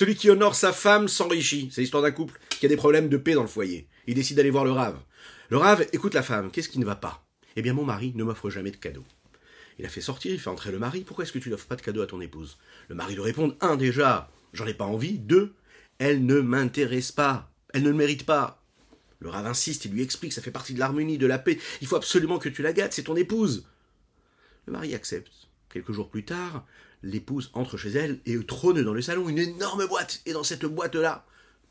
Celui qui honore sa femme s'enrichit. C'est l'histoire d'un couple qui a des problèmes de paix dans le foyer. Il décide d'aller voir le rave. Le rave écoute la femme. Qu'est-ce qui ne va pas? Eh bien, mon mari ne m'offre jamais de cadeaux. Il a fait sortir, il fait entrer le mari. Pourquoi est-ce que tu n'offres pas de cadeaux à ton épouse? Le mari lui répond un, déjà, j'en ai pas envie. Deux, elle ne m'intéresse pas. Elle ne le mérite pas. Le rave insiste, il lui explique, ça fait partie de l'harmonie, de la paix. Il faut absolument que tu la gâtes, c'est ton épouse. Le mari accepte. Quelques jours plus tard, l'épouse entre chez elle et trône dans le salon une énorme boîte. Et dans cette boîte-là,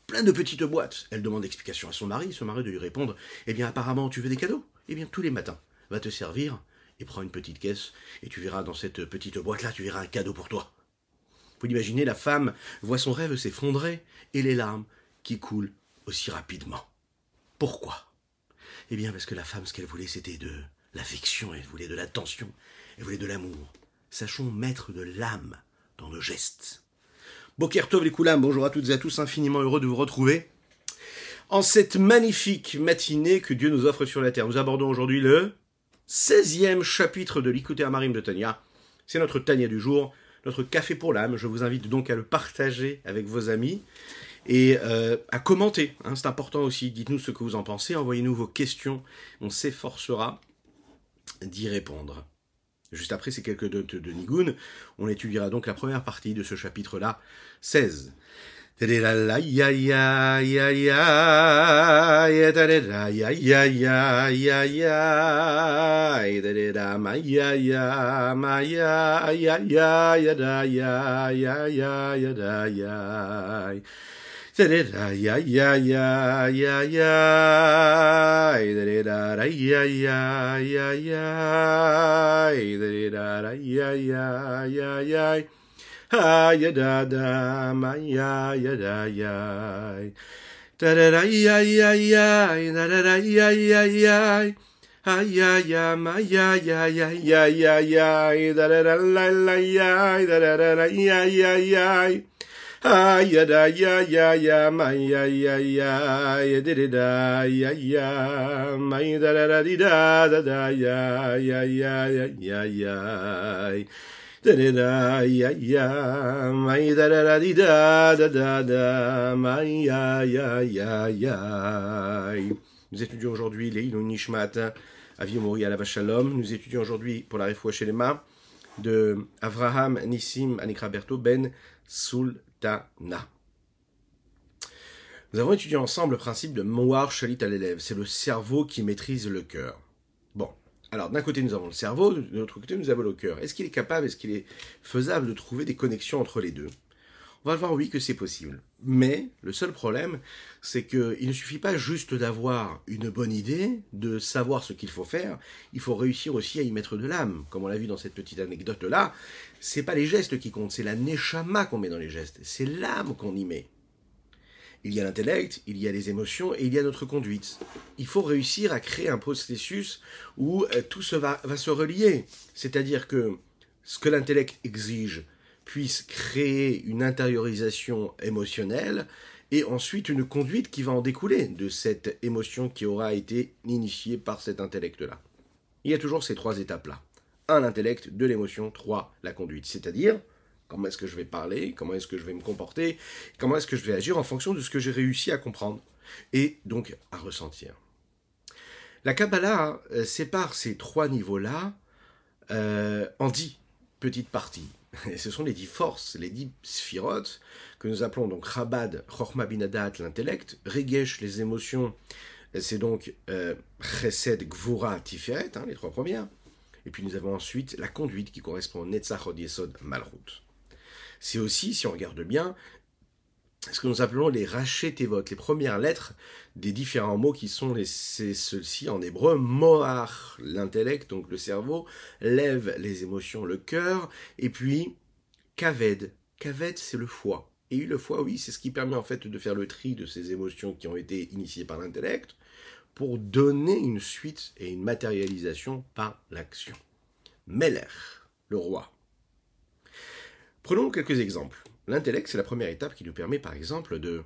plein de petites boîtes. Elle demande explication à son mari, son mari de lui répondre Eh bien, apparemment, tu veux des cadeaux? Eh bien, tous les matins, va te servir et prends une petite caisse et tu verras dans cette petite boîte-là, tu verras un cadeau pour toi. Vous imaginez, la femme voit son rêve s'effondrer et les larmes qui coulent aussi rapidement. Pourquoi? Eh bien, parce que la femme, ce qu'elle voulait, c'était de l'affection, elle voulait de l'attention, elle voulait de l'amour. Sachons mettre de l'âme dans nos gestes. Bokertov les Koulam, bonjour à toutes et à tous, infiniment heureux de vous retrouver. En cette magnifique matinée que Dieu nous offre sur la terre, nous abordons aujourd'hui le 16e chapitre de l'Ikouté Amarim de Tania. C'est notre Tania du jour, notre café pour l'âme. Je vous invite donc à le partager avec vos amis et euh, à commenter. Hein, c'est important aussi. Dites-nous ce que vous en pensez. Envoyez-nous vos questions. On s'efforcera d'y répondre. Juste après ces quelques notes de Nigun, on étudiera donc la première partie de ce chapitre-là, 16. da da ya ya ya ya ya da da da ya ya ya ya da da da ya ya ya ya ha ya da da ma ya ya da ya da da da ya ya ya da da da ya ya ya ha ya ya ma ya ya ya ya ya ya da da da la la ya da da da ya ya ya ya ya da ya ya ya ya ya ya ya ya ya ya ma da da da da da da da ma ya ya ya ya Nous étudions aujourd'hui les Ilon Nishmat Avi à la. Nous étudions aujourd'hui pour la Refoua de Avraham Nissim Anikraberto Ben Nous avons étudié ensemble le principe de Mouar Shalit à l'élève. C'est le cerveau qui maîtrise le cœur. Bon. Alors, d'un côté, nous avons le cerveau, de l'autre côté, nous avons le cœur. Est-ce qu'il est capable, est-ce qu'il est faisable de trouver des connexions entre les deux? On va voir, oui, que c'est possible. Mais, le seul problème, c'est qu'il ne suffit pas juste d'avoir une bonne idée, de savoir ce qu'il faut faire, il faut réussir aussi à y mettre de l'âme. Comme on l'a vu dans cette petite anecdote-là, c'est pas les gestes qui comptent, c'est la neshama qu'on met dans les gestes, c'est l'âme qu'on y met. Il y a l'intellect, il y a les émotions et il y a notre conduite. Il faut réussir à créer un processus où euh, tout se va, va se relier. C'est-à-dire que ce que l'intellect exige puisse créer une intériorisation émotionnelle et ensuite une conduite qui va en découler de cette émotion qui aura été initiée par cet intellect-là. Il y a toujours ces trois étapes-là. Un, l'intellect, deux, l'émotion, trois, la conduite. C'est-à-dire, Comment est-ce que je vais parler Comment est-ce que je vais me comporter Comment est-ce que je vais agir en fonction de ce que j'ai réussi à comprendre et donc à ressentir La Kabbalah euh, sépare ces trois niveaux-là euh, en dix petites parties. Et ce sont les dix forces, les dix sphirotes, que nous appelons donc Chabad, Chochma Binadat, l'intellect, Regesh, les émotions, c'est donc euh, Chesed, Gvura, Tiferet, hein, les trois premières. Et puis nous avons ensuite la conduite qui correspond au Netzach, Yesod, Malchut c'est aussi, si on regarde bien, ce que nous appelons les rachetevot, les premières lettres des différents mots qui sont les, ceux-ci en hébreu, moar, l'intellect, donc le cerveau, lève les émotions, le cœur, et puis kaved, kaved c'est le foie. Et le foie, oui, c'est ce qui permet en fait de faire le tri de ces émotions qui ont été initiées par l'intellect, pour donner une suite et une matérialisation par l'action. Meller, le roi. Prenons quelques exemples. L'intellect, c'est la première étape qui nous permet, par exemple, de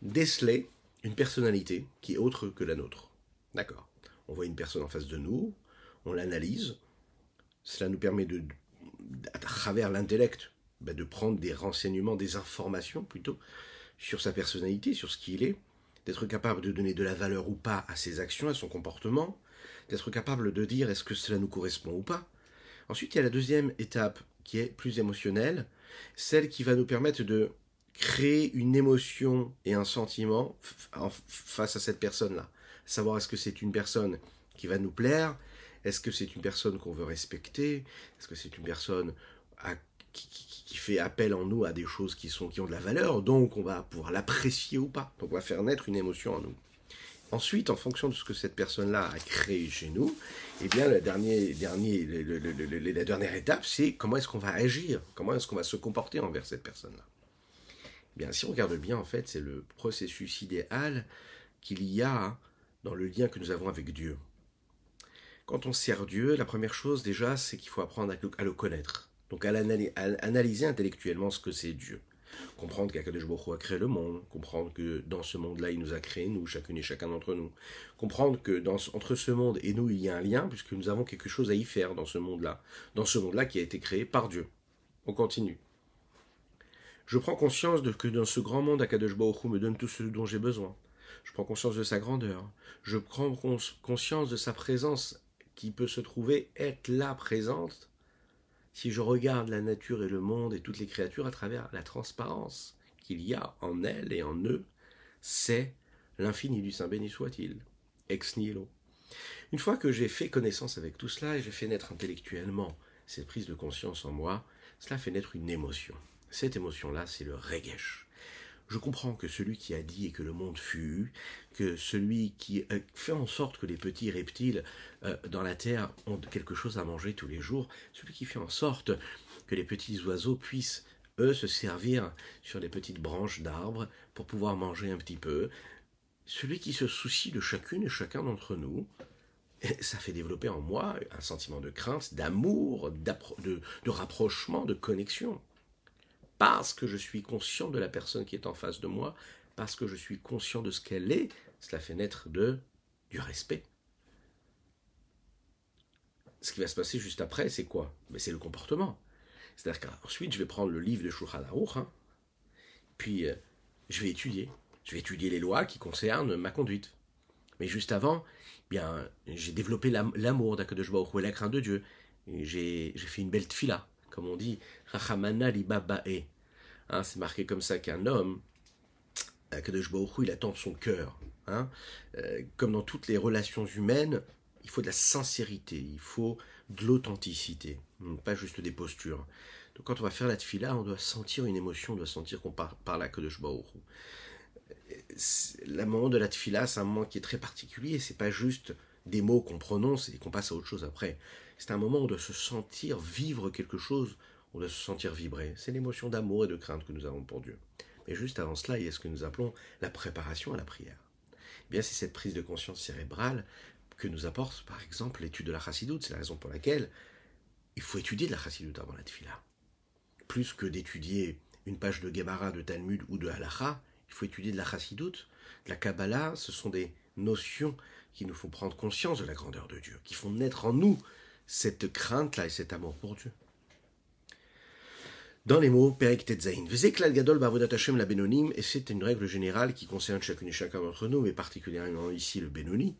déceler une personnalité qui est autre que la nôtre. D'accord On voit une personne en face de nous, on l'analyse, cela nous permet de, à travers l'intellect, bah, de prendre des renseignements, des informations plutôt, sur sa personnalité, sur ce qu'il est, d'être capable de donner de la valeur ou pas à ses actions, à son comportement, d'être capable de dire est-ce que cela nous correspond ou pas. Ensuite, il y a la deuxième étape qui est plus émotionnelle, celle qui va nous permettre de créer une émotion et un sentiment face à cette personne-là. Savoir est-ce que c'est une personne qui va nous plaire, est-ce que c'est une personne qu'on veut respecter, est-ce que c'est une personne qui, fait appel en nous à des choses qui, sont, qui ont de la valeur, donc on va pouvoir l'apprécier ou pas. Donc on va faire naître une émotion en nous. Ensuite, en fonction de ce que cette personne-là a créé chez nous, eh bien, la dernière étape, c'est comment est-ce qu'on va agir, comment est-ce qu'on va se comporter envers cette personne-là? Eh bien, si on regarde bien, en fait, c'est le processus idéal qu'il y a dans le lien que nous avons avec Dieu. Quand on sert Dieu, la première chose déjà, c'est qu'il faut apprendre à le connaître. Donc à, analyser intellectuellement ce que c'est Dieu comprendre qu'Akadosh a créé le monde, comprendre que dans ce monde-là, il nous a créé, nous, chacune et chacun d'entre nous. Comprendre que dans, entre ce monde et nous, il y a un lien, puisque nous avons quelque chose à y faire dans ce monde-là. Dans ce monde-là qui a été créé par Dieu. On continue. Je prends conscience que dans ce grand monde, Akadosh me donne tout ce dont j'ai besoin. Je prends conscience de sa grandeur. Je prends conscience de sa présence qui peut se trouver être là présente si je regarde la nature et le monde et toutes les créatures à travers la transparence qu'il y a en elles et en eux, c'est l'infini du Saint béni soit-il, ex nihilo. Une fois que j'ai fait connaissance avec tout cela et j'ai fait naître intellectuellement cette prise de conscience en moi, cela fait naître une émotion. Cette émotion-là, c'est le regesh. Je comprends que celui qui a dit et que le monde fut, que celui qui euh, fait en sorte que les petits reptiles euh, dans la terre ont quelque chose à manger tous les jours, celui qui fait en sorte que les petits oiseaux puissent, eux, se servir sur les petites branches d'arbres pour pouvoir manger un petit peu, celui qui se soucie de chacune et chacun d'entre nous, ça fait développer en moi un sentiment de crainte, d'amour, de rapprochement, de connexion parce que je suis conscient de la personne qui est en face de moi, parce que je suis conscient de ce qu'elle est, cela fait naître de, du respect. Ce qui va se passer juste après, c'est quoi? Mais C'est le comportement. C'est-à-dire qu'ensuite, je vais prendre le livre de Shulchan Aruch, hein, puis euh, je vais étudier. Je vais étudier les lois qui concernent ma conduite. Mais juste avant, eh bien, j'ai développé l'amour d'Akadosh Hu la crainte de Dieu. J'ai fait une belle tfila comme on dit, Rachamana libabae. Hein, c'est marqué comme ça qu'un homme, Kadosh il attend son cœur. Hein. Euh, comme dans toutes les relations humaines, il faut de la sincérité, il faut de l'authenticité, hmm, pas juste des postures. Donc quand on va faire la tfila, on doit sentir une émotion, on doit sentir qu'on parle à Kadosh Baruch Le moment de la tfila, c'est un moment qui est très particulier, c'est pas juste des mots qu'on prononce et qu'on passe à autre chose après. C'est un moment doit se sentir vivre quelque chose, on doit se sentir vibrer. C'est l'émotion d'amour et de crainte que nous avons pour Dieu. Mais juste avant cela, il y a ce que nous appelons la préparation à la prière. Eh bien, c'est cette prise de conscience cérébrale que nous apporte, par exemple, l'étude de la chassidoute. C'est la raison pour laquelle il faut étudier de la chassidoute avant la tefila. Plus que d'étudier une page de Gemara, de Talmud ou de Halacha, il faut étudier de la chassidoute. De la Kabbalah, ce sont des notions qui nous font prendre conscience de la grandeur de Dieu, qui font naître en nous cette crainte-là et cet amour pour Dieu. Dans les mots, Perek Tetzain, Gadol Hashem la Benonim, et c'est une règle générale qui concerne chacune et chacun d'entre nous, mais particulièrement ici le Benoni,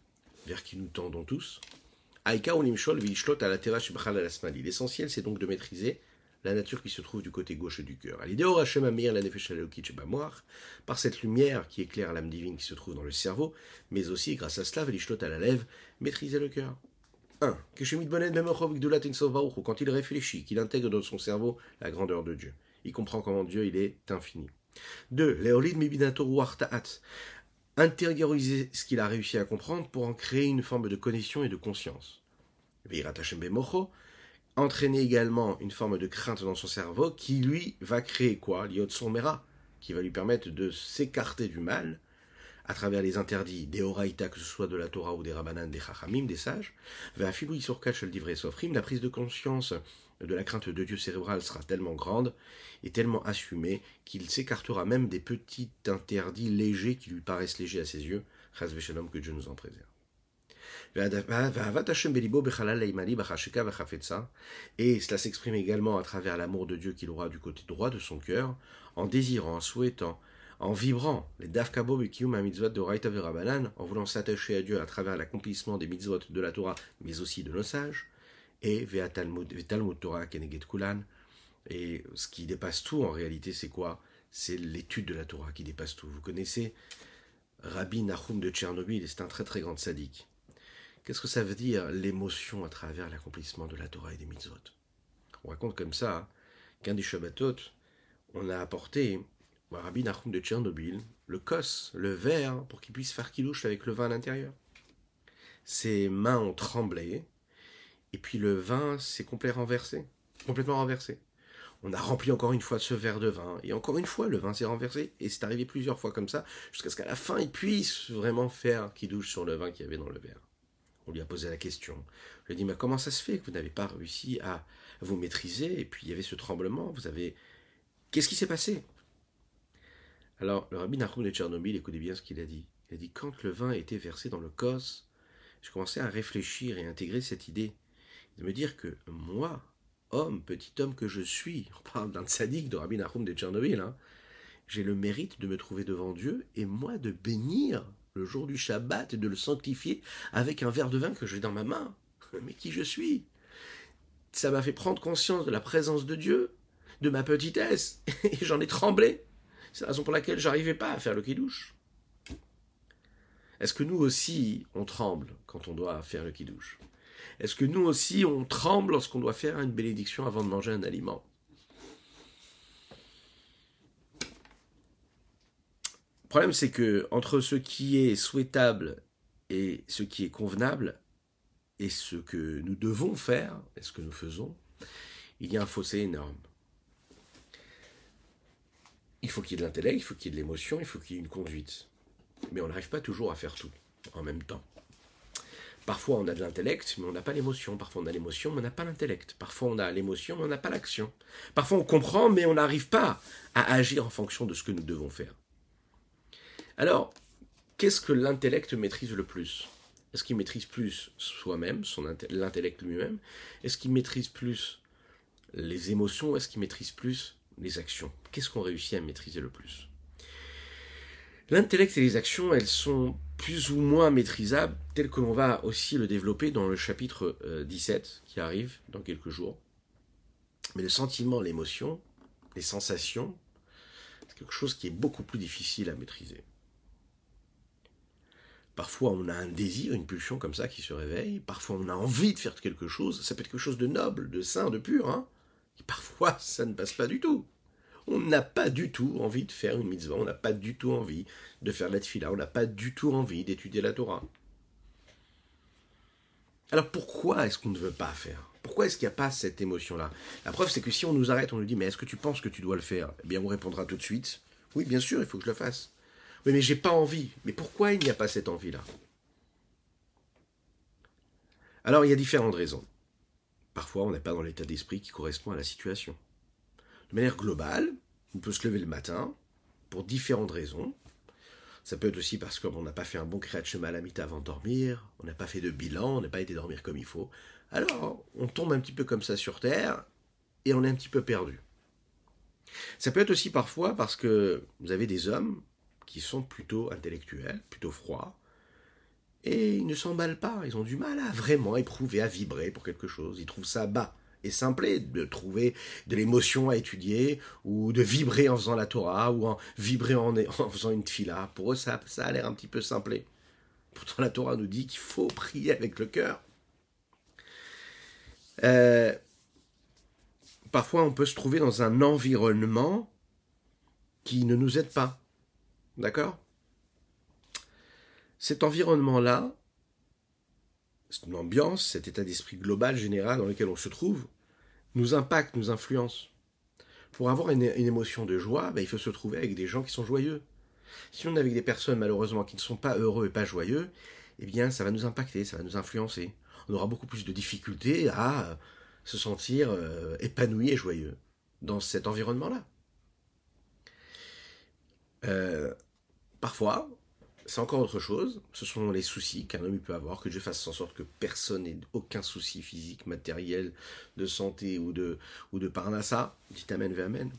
vers qui nous tendons tous. Aika L'essentiel, c'est donc de maîtriser la nature qui se trouve du côté gauche du cœur. Par cette lumière qui éclaire l'âme divine qui se trouve dans le cerveau, mais aussi grâce à cela, à la lèvre, maîtriser le cœur. 1. Quand il réfléchit, qu'il intègre dans son cerveau la grandeur de Dieu. Il comprend comment Dieu il est infini. 2. Intérioriser ce qu'il a réussi à comprendre pour en créer une forme de connexion et de conscience. Entraîner également une forme de crainte dans son cerveau qui lui va créer quoi? Mera, qui va lui permettre de s'écarter du mal à travers les interdits des Horaïta, que ce soit de la Torah ou des Rabbanan, des Chachamim, des sages, la prise de conscience de la crainte de Dieu cérébral sera tellement grande et tellement assumée qu'il s'écartera même des petits interdits légers qui lui paraissent légers à ses yeux, que Dieu nous en préserve. Et cela s'exprime également à travers l'amour de Dieu qu'il aura du côté droit de son cœur, en désirant, en souhaitant, en vibrant les dafkabo mitzvot de Raita Verabanan, en voulant s'attacher à Dieu à travers l'accomplissement des mitzvot de la Torah, mais aussi de nos sages, et Ve'atalmud Torah Keneget Kulan. Et ce qui dépasse tout en réalité, c'est quoi? C'est l'étude de la Torah qui dépasse tout. Vous connaissez Rabbi Nahum de Tchernobyl, c'est un très très grand sadique. Qu'est-ce que ça veut dire l'émotion à travers l'accomplissement de la Torah et des mitzvot? On raconte comme ça hein, qu'un des Shabbatot, on a apporté Rabbi Nahum de Tchernobyl le kos, le verre, pour qu'il puisse faire kilouche avec le vin à l'intérieur. Ses mains ont tremblé, et puis le vin s'est complètement renversé, complètement renversé. On a rempli encore une fois ce verre de vin, et encore une fois le vin s'est renversé, et c'est arrivé plusieurs fois comme ça, jusqu'à ce qu'à la fin il puisse vraiment faire qui douche sur le vin qu'il y avait dans le verre. On lui a posé la question. Je lui ai dit, mais comment ça se fait que vous n'avez pas réussi à vous maîtriser, et puis il y avait ce tremblement, vous avez... Qu'est-ce qui s'est passé? Alors, le rabbi Nahum de Tchernobyl, écoutez bien ce qu'il a dit. Il a dit, quand le vin été versé dans le cos, je commençais à réfléchir et à intégrer cette idée de me dire que moi, homme, petit homme que je suis, on parle d'un sadique de Rabbi Nahum de Tchernobyl, hein, j'ai le mérite de me trouver devant Dieu et moi de bénir le jour du Shabbat et de le sanctifier avec un verre de vin que j'ai dans ma main. Mais qui je suis? Ça m'a fait prendre conscience de la présence de Dieu, de ma petitesse, et j'en ai tremblé. C'est la raison pour laquelle j'arrivais pas à faire le kidouche. Est-ce que nous aussi, on tremble quand on doit faire le kidouche? Est-ce que nous aussi, on tremble lorsqu'on doit faire une bénédiction avant de manger un aliment? Le problème, c'est que entre ce qui est souhaitable et ce qui est convenable, et ce que nous devons faire, et ce que nous faisons, il y a un fossé énorme. Il faut qu'il y ait de l'intellect, il faut qu'il y ait de l'émotion, il faut qu'il y ait une conduite. Mais on n'arrive pas toujours à faire tout en même temps. Parfois on a de l'intellect, mais on n'a pas l'émotion. Parfois on a l'émotion, mais on n'a pas l'intellect. Parfois on a l'émotion, mais on n'a pas l'action. Parfois on comprend, mais on n'arrive pas à agir en fonction de ce que nous devons faire. Alors, qu'est-ce que l'intellect maîtrise le plus? Est-ce qu'il maîtrise plus soi-même, l'intellect lui-même? Est-ce qu'il maîtrise plus les émotions? Est-ce qu'il maîtrise plus les actions Qu'est-ce qu'on réussit à maîtriser le plus? L'intellect et les actions, elles sont plus ou moins maîtrisables, telles que l'on va aussi le développer dans le chapitre 17 euh, qui arrive dans quelques jours. Mais le sentiment, l'émotion, les sensations, c'est quelque chose qui est beaucoup plus difficile à maîtriser. Parfois, on a un désir, une pulsion comme ça qui se réveille. Parfois, on a envie de faire quelque chose. Ça peut être quelque chose de noble, de sain, de pur. Hein Parfois, ça ne passe pas du tout on n'a pas du tout envie de faire une mitzvah, on n'a pas du tout envie de faire la tefila, on n'a pas du tout envie d'étudier la Torah. Alors pourquoi est-ce qu'on ne veut pas faire? Pourquoi est-ce qu'il n'y a pas cette émotion-là? La preuve, c'est que si on nous arrête, on nous dit, mais est-ce que tu penses que tu dois le faire? Eh bien, on répondra tout de suite, oui, bien sûr, il faut que je le fasse. Oui, mais j'ai pas envie. Mais pourquoi il n'y a pas cette envie-là? Alors, il y a différentes raisons. Parfois, on n'est pas dans l'état d'esprit qui correspond à la situation. De manière globale, on peut se lever le matin pour différentes raisons. Ça peut être aussi parce qu'on n'a pas fait un bon kriyat shema la avant de dormir, on n'a pas fait de bilan, on n'a pas été dormir comme il faut. Alors, on tombe un petit peu comme ça sur terre et on est un petit peu perdu. Ça peut être aussi parfois parce que vous avez des hommes qui sont plutôt intellectuels, plutôt froids, et ils ne s'emballent pas, ils ont du mal à vraiment éprouver, à vibrer pour quelque chose, ils trouvent ça bas et simple de trouver de l'émotion à étudier, ou de vibrer en faisant la Torah, ou en vibrer en, faisant une tfila. Pour eux, ça, ça a l'air un petit peu simplé. Pourtant, la Torah nous dit qu'il faut prier avec le cœur. Euh, parfois, on peut se trouver dans un environnement qui ne nous aide pas. D'accord? Cet environnement-là, cette ambiance, cet état d'esprit global, général dans lequel on se trouve, nous impacte, nous influence. Pour avoir une, émotion de joie, ben, il faut se trouver avec des gens qui sont joyeux. Si on est avec des personnes malheureusement qui ne sont pas heureux et pas joyeux, eh bien ça va nous impacter, ça va nous influencer. On aura beaucoup plus de difficultés à se sentir euh, épanoui et joyeux dans cet environnement-là. Euh, parfois, c'est encore autre chose. Ce sont les soucis qu'un homme peut avoir, que Dieu fasse en sorte que personne n'ait aucun souci physique, matériel, de santé ou de, ou de parnassa. Dit Amen, Amen.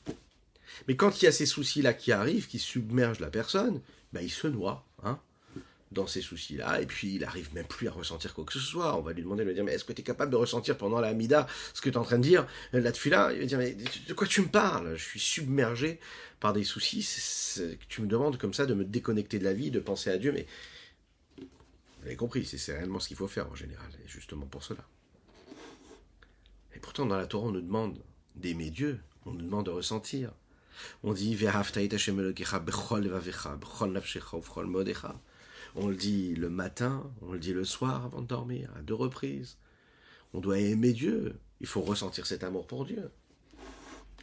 Mais quand il y a ces soucis-là qui arrivent, qui submergent la personne, ben il se noie hein, dans ces soucis-là, et puis il arrive même plus à ressentir quoi que ce soit. On va lui demander de lui dire, mais est-ce que tu es capable de ressentir pendant la Mida ce que tu es en train de dire? La là il va dire, mais de quoi tu me parles? Je suis submergé par des soucis, tu me demandes comme ça de me déconnecter de la vie, de penser à Dieu, mais vous avez compris, c'est réellement ce qu'il faut faire en général, et justement pour cela. Et pourtant, dans la Torah, on nous demande d'aimer Dieu, on nous demande de ressentir. On dit On le dit le matin, on le dit le soir avant de dormir, à deux reprises. On doit aimer Dieu. Il faut ressentir cet amour pour Dieu.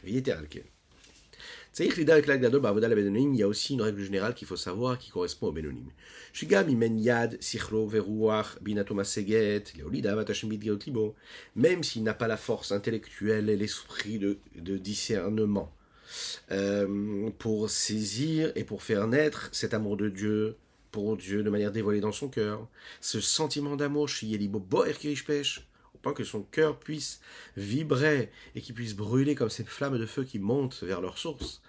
Il y a aussi une règle générale qu'il faut savoir qui correspond au Benonim. Même s'il n'a pas la force intellectuelle et l'esprit de, de discernement euh, pour saisir et pour faire naître cet amour de Dieu pour Dieu de manière dévoilée dans son cœur, ce sentiment d'amour au point que son cœur puisse vibrer et qu'il puisse brûler comme cette flamme de feu qui monte vers leur source.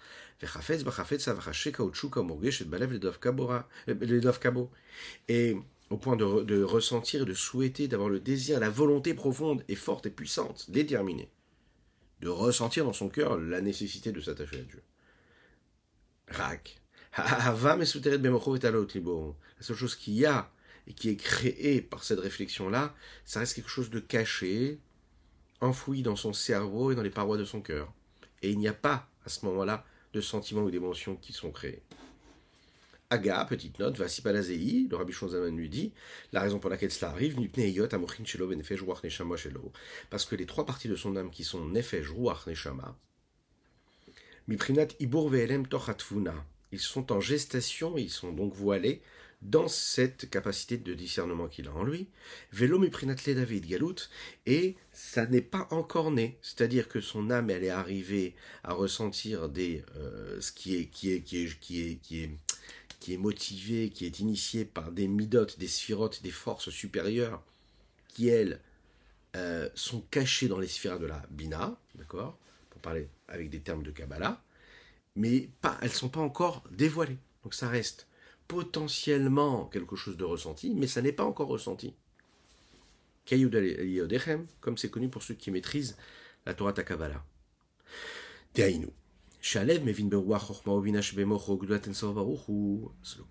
Et au point de, de ressentir, de souhaiter, d'avoir le désir, la volonté profonde et forte et puissante, déterminée de ressentir dans son cœur la nécessité de s'attacher à Dieu. Rak. La seule chose qu'il y a et qui est créée par cette réflexion-là, ça reste quelque chose de caché, enfoui dans son cerveau et dans les parois de son cœur. Et il n'y a pas, à ce moment-là, de sentiments ou d'émotions qui sont créés. Aga, petite note, Vasipalazei, le Rabbi Shonzaman lui dit, la raison pour laquelle cela arrive, parce que les trois parties de son âme qui sont Nefesh, Ruach, Neshama, Miprinat Ibur Ve'elem Tochatvuna, ils sont en gestation, ils sont donc voilés dans cette capacité de discernement qu'il a en lui. Velo Miprinat Le David Galut, et ça n'est pas encore né, c'est-à-dire que son âme, elle est arrivée à ressentir des, euh, ce qui est, qui est, qui est, qui est, qui est qui est motivé, qui est initié par des midotes, des sphirotes, des forces supérieures, qui elles euh, sont cachées dans les sphères de la Bina, d'accord? Pour parler avec des termes de Kabbalah, mais pas, elles ne sont pas encore dévoilées. Donc ça reste potentiellement quelque chose de ressenti, mais ça n'est pas encore ressenti. comme c'est connu pour ceux qui maîtrisent la Torah Takabala.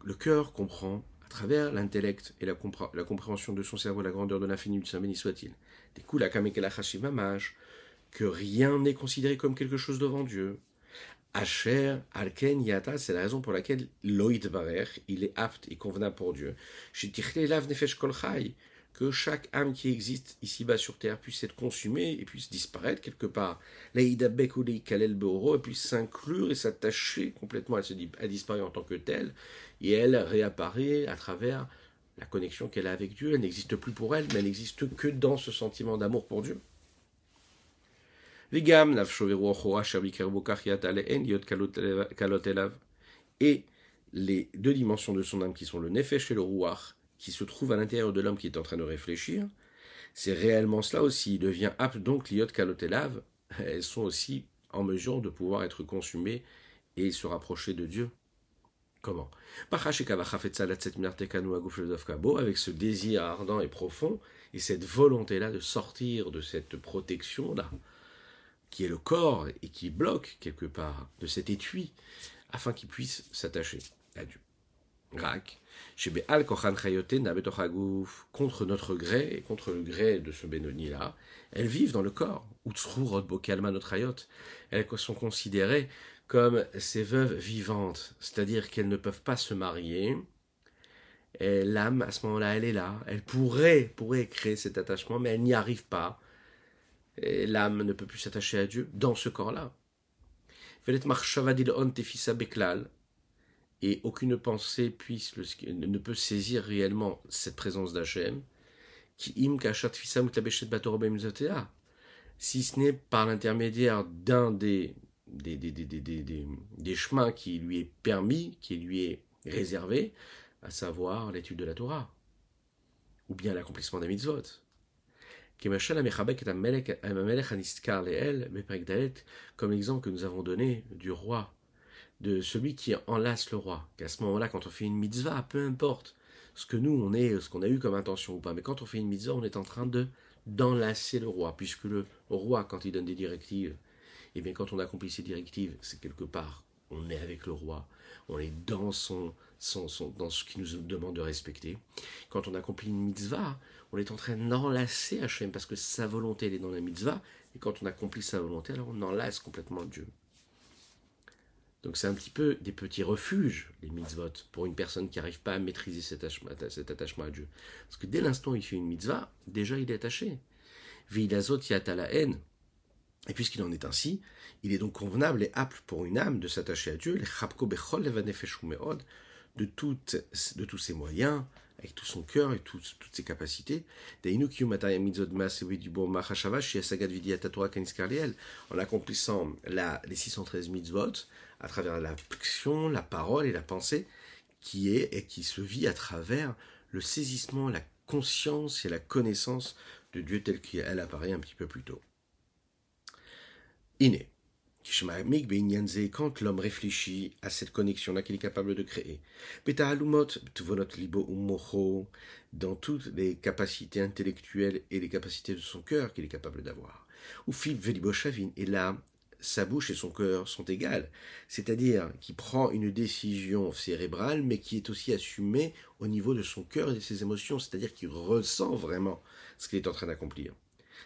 Le cœur comprend, à travers l'intellect et la, compréhension de son cerveau, la grandeur de l'infini du Saint béni soit-il, que rien n'est considéré comme quelque chose devant Dieu. Asher, Alken, Yata, c'est la raison pour laquelle Loïd Barer, il est apte et convenable pour Dieu que chaque âme qui existe ici-bas sur terre puisse être consumée et puisse disparaître quelque part. Laïda Bekouli Kalel et puisse s'inclure et s'attacher complètement. Elle se dit, elle disparaît en tant que telle et elle réapparaît à travers la connexion qu'elle a avec Dieu. Elle n'existe plus pour elle, mais elle n'existe que dans ce sentiment d'amour pour Dieu. Et les deux dimensions de son âme qui sont le nefesh et le ruach, qui se trouve à l'intérieur de l'homme qui est en train de réfléchir, c'est réellement cela aussi. Il devient apte donc liot kalotelav. Elles sont aussi en mesure de pouvoir être consumées et se rapprocher de Dieu. Comment? Avec ce désir ardent et profond et cette volonté-là de sortir de cette protection-là, qui est le corps et qui bloque quelque part de cet étui, afin qu'il puisse s'attacher à Dieu. Rak contre notre gré et contre le gré de ce Benoni-là, elles vivent dans le corps. Elles sont considérées comme ces veuves vivantes, c'est-à-dire qu'elles ne peuvent pas se marier. L'âme, à ce moment-là, elle est là. Elle pourrait, pourrait créer cet attachement, mais elle n'y arrive pas. L'âme ne peut plus s'attacher à Dieu dans ce corps-là. Et aucune pensée ne peut saisir réellement cette présence d'Hachem, si ce n'est par l'intermédiaire d'un des des, des, des, des, chemins qui lui est permis, qui lui est réservé, à savoir l'étude de la Torah, ou bien l'accomplissement des mitzvot. Comme l'exemple que nous avons donné du roi, de celui qui enlace le roi, qu'à ce moment-là, quand on fait une mitzvah, peu importe ce que nous, on est, ce qu'on a eu comme intention ou pas, mais quand on fait une mitzvah, on est en train de d'enlacer le roi, puisque le roi, quand il donne des directives, et eh bien quand on accomplit ces directives, c'est quelque part, on est avec le roi, on est dans son, son, dans ce qu'il nous demande de respecter. Quand on accomplit une mitzvah, on est en train d'enlacer Hachem, parce que sa volonté, elle est dans la mitzvah, et quand on accomplit sa volonté, alors on enlace complètement Dieu. Donc c'est un petit peu des petits refuges, les mitzvot, pour une personne qui n'arrive pas à maîtriser cet attachement, à Dieu. Parce que dès l'instant où il fait une mitzvah, déjà il est attaché. Veilazot yata la haine. Et puisqu'il en est ainsi, il est donc convenable et apte pour une âme de s'attacher à Dieu, de, toutes, de tous ses moyens, avec tout son cœur et toutes ses capacités. En accomplissant la, les 613 mitzvot, à travers l'action, la parole et la pensée, qui est et qui se vit à travers le saisissement, la conscience et la connaissance de Dieu tel qu'elle apparaît un petit peu plus tôt. Iné. Quand l'homme réfléchit à cette connexion-là qu'il est capable de créer, dans toutes les capacités intellectuelles et les capacités de son cœur qu'il est capable d'avoir. Ou et là, sa bouche et son cœur sont égales, c'est-à-dire qu'il prend une décision cérébrale, mais qui est aussi assumée au niveau de son cœur et de ses émotions, c'est-à-dire qu'il ressent vraiment ce qu'il est en train d'accomplir.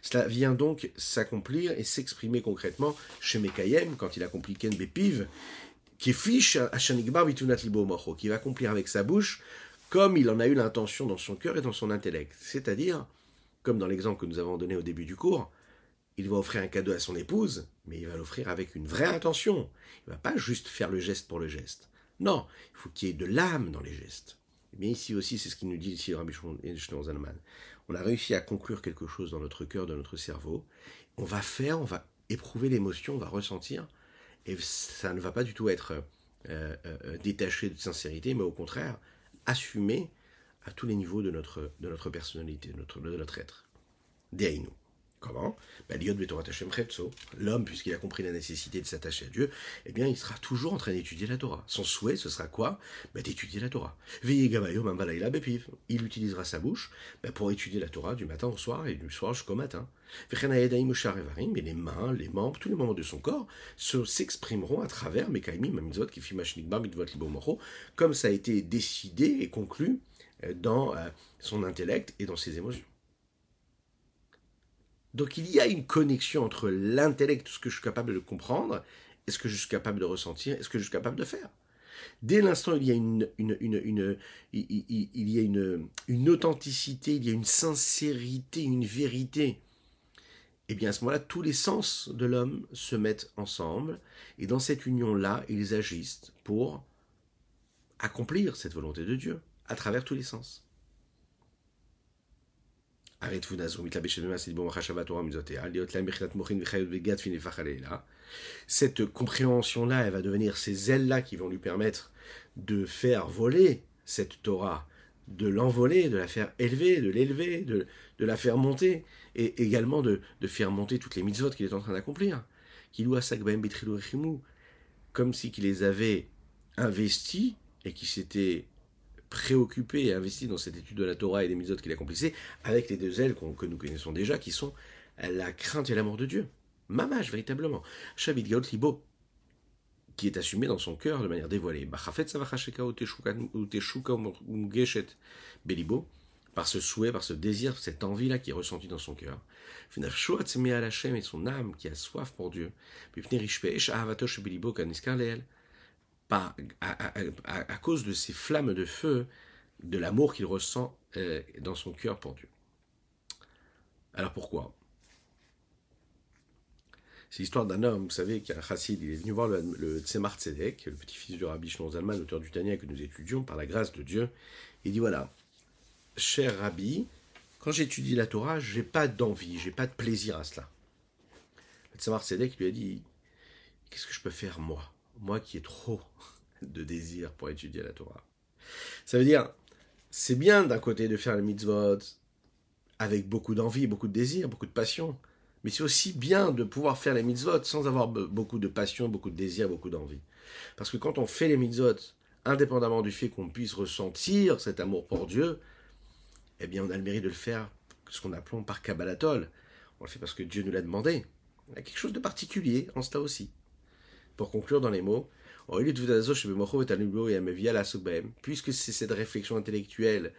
Cela vient donc s'accomplir et s'exprimer concrètement chez Mekayem, quand il accomplit Ken Bepiv, qui fiche à Libo qui va accomplir avec sa bouche comme il en a eu l'intention dans son cœur et dans son intellect. C'est-à-dire, comme dans l'exemple que nous avons donné au début du cours, il va offrir un cadeau à son épouse, mais il va l'offrir avec une vraie intention. Il ne va pas juste faire le geste pour le geste. Non, il faut qu'il y ait de l'âme dans les gestes. Bien ici aussi, c'est ce qu'il nous dit ici Rabbi Zalman. On a réussi à conclure quelque chose dans notre cœur, dans notre cerveau. On va faire, on va éprouver l'émotion, on va ressentir, et ça ne va pas du tout être euh, euh, euh, détaché de sincérité, mais au contraire, assumé à tous les niveaux de notre, de notre personnalité, de notre, de notre être. Comment ben, L'homme, puisqu'il a compris la nécessité de s'attacher à Dieu, eh bien, il sera toujours en train d'étudier la Torah. Son souhait, ce sera quoi ben, D'étudier la Torah. Il utilisera sa bouche ben, pour étudier la Torah du matin au soir et du soir jusqu'au matin. Mais les mains, les membres, tous les membres de son corps s'exprimeront à travers comme ça a été décidé et conclu euh, dans euh, son intellect et dans ses émotions. Donc il y a une connexion entre l'intellect, ce que je suis capable de comprendre, et ce que je suis capable de ressentir, et ce que je suis capable de faire. Dès l'instant il y a une, y a une, une authenticité, il y a une sincérité, une vérité, et eh bien à ce moment-là, tous les sens de l'homme se mettent ensemble, et dans cette union-là, ils agissent pour accomplir cette volonté de Dieu, à travers tous les sens. Cette compréhension-là, elle va devenir ces ailes-là qui vont lui permettre de faire voler cette Torah, de l'envoler, de la faire élever, de l'élever, de, la faire monter, et également de, faire monter toutes les mitzvot qu'il est en train d'accomplir. Comme si qu'il les avait investis et qui s'était préoccupé et investi dans cette étude de la Torah et des mitzvot qu'il accomplissait, avec les deux ailes que nous connaissons déjà, qui sont la crainte et l'amour de Dieu. Mamage, véritablement. Shabit Gaot Libo, qui est assumé dans son cœur de manière dévoilée. Belibo, par ce souhait, par ce désir, cette envie-là qui est ressentie dans son cœur. et son âme qui a soif pour Dieu à, cause de ces flammes de feu, de l'amour qu'il ressent euh, dans son cœur pour Dieu. Alors pourquoi? C'est l'histoire d'un homme, vous savez, qui est un chassid, il est venu voir le, le Tzemar le petit-fils du rabbi Shlomo Zalman, l'auteur du Tania que nous étudions, par la grâce de Dieu. Il dit voilà, cher rabbi, quand j'étudie la Torah, j'ai pas d'envie, j'ai pas de plaisir à cela. Le Tzemar Tzedek lui a dit qu'est-ce que je peux faire moi? Moi qui ai trop de désir pour étudier la Torah. Ça veut dire, c'est bien d'un côté de faire les mitzvot avec beaucoup d'envie, beaucoup de désir, beaucoup de passion, mais c'est aussi bien de pouvoir faire les mitzvot sans avoir beaucoup de passion, beaucoup de désir, beaucoup d'envie. Parce que quand on fait les mitzvot, indépendamment du fait qu'on puisse ressentir cet amour pour Dieu, eh bien on a le mérite de le faire, ce qu'on appelle par Kabbalatol. On le fait parce que Dieu nous l'a demandé. Il y a quelque chose de particulier en cela aussi. Pour conclure dans les mots, puisque c'est cette réflexion intellectuelle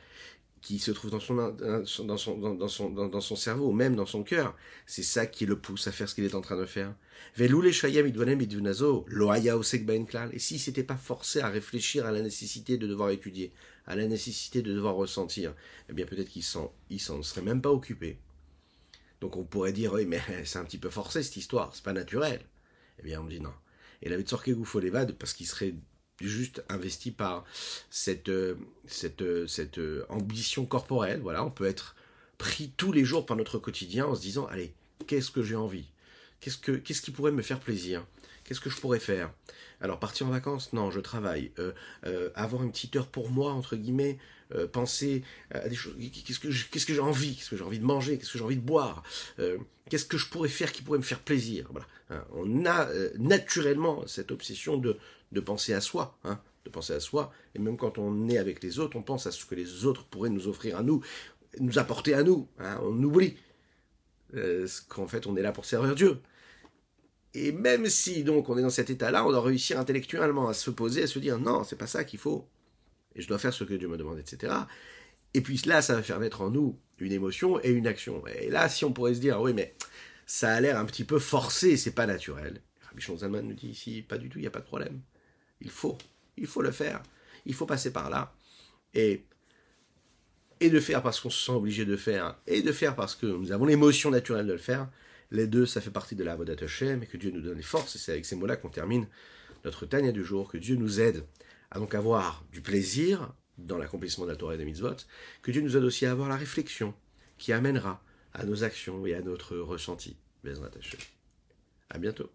qui se trouve dans son, dans son, dans son, dans son cerveau, même dans son cœur, c'est ça qui le pousse à faire ce qu'il est en train de faire. Et si c'était pas forcé à réfléchir à la nécessité de devoir étudier, à la nécessité de devoir ressentir, eh bien peut-être qu'il s'en, il s'en serait même pas occupé. Donc on pourrait dire, oui, mais c'est un petit peu forcé cette histoire, c'est pas naturel. Eh bien on dit non. Et la Vitsorke Goufolevad, parce qu'il serait juste investi par cette, euh, cette, euh, cette euh, ambition corporelle. Voilà, on peut être pris tous les jours par notre quotidien en se disant, allez, qu'est-ce que j'ai envie? Qu'est-ce, que, qu'est-ce qui pourrait me faire plaisir? Qu'est-ce que je pourrais faire? Alors, partir en vacances? Non, je travaille. avoir une petite heure pour moi, entre guillemets, penser à des choses. Qu'est-ce que, j'ai envie? Qu'est-ce que j'ai envie de manger? Qu'est-ce que j'ai envie de boire? Qu'est-ce que je pourrais faire qui pourrait me faire plaisir? Voilà. Hein, on a naturellement cette obsession de de penser à soi, hein, de penser à soi. Et même quand on est avec les autres, on pense à ce que les autres pourraient nous offrir à nous, nous apporter à nous. Hein, on oublie euh, qu'en fait on est là pour servir Dieu. Et même si donc on est dans cet état-là, on doit réussir intellectuellement à se poser, à se dire non, c'est pas ça qu'il faut. Et je dois faire ce que Dieu me demande, etc. Et puis là, ça va faire naître en nous une émotion et une action. Et là, si on pourrait se dire oui, mais ça a l'air un petit peu forcé, c'est pas naturel. Rabbi Zalman nous dit ici, pas du tout, il n'y a pas de problème. Il faut, il faut le faire. Il faut passer par là. Et, et de faire parce qu'on se sent obligé de faire, et de faire parce que nous avons l'émotion naturelle de le faire. Les deux, ça fait partie de la Vodat Hashem, et que Dieu nous donne les forces. Et c'est avec ces mots-là qu'on termine notre Tania du jour. Que Dieu nous aide à donc avoir du plaisir dans l'accomplissement de la Torah et des mitzvot. Que Dieu nous aide aussi à avoir la réflexion qui amènera à nos actions et à notre ressenti. À bientôt.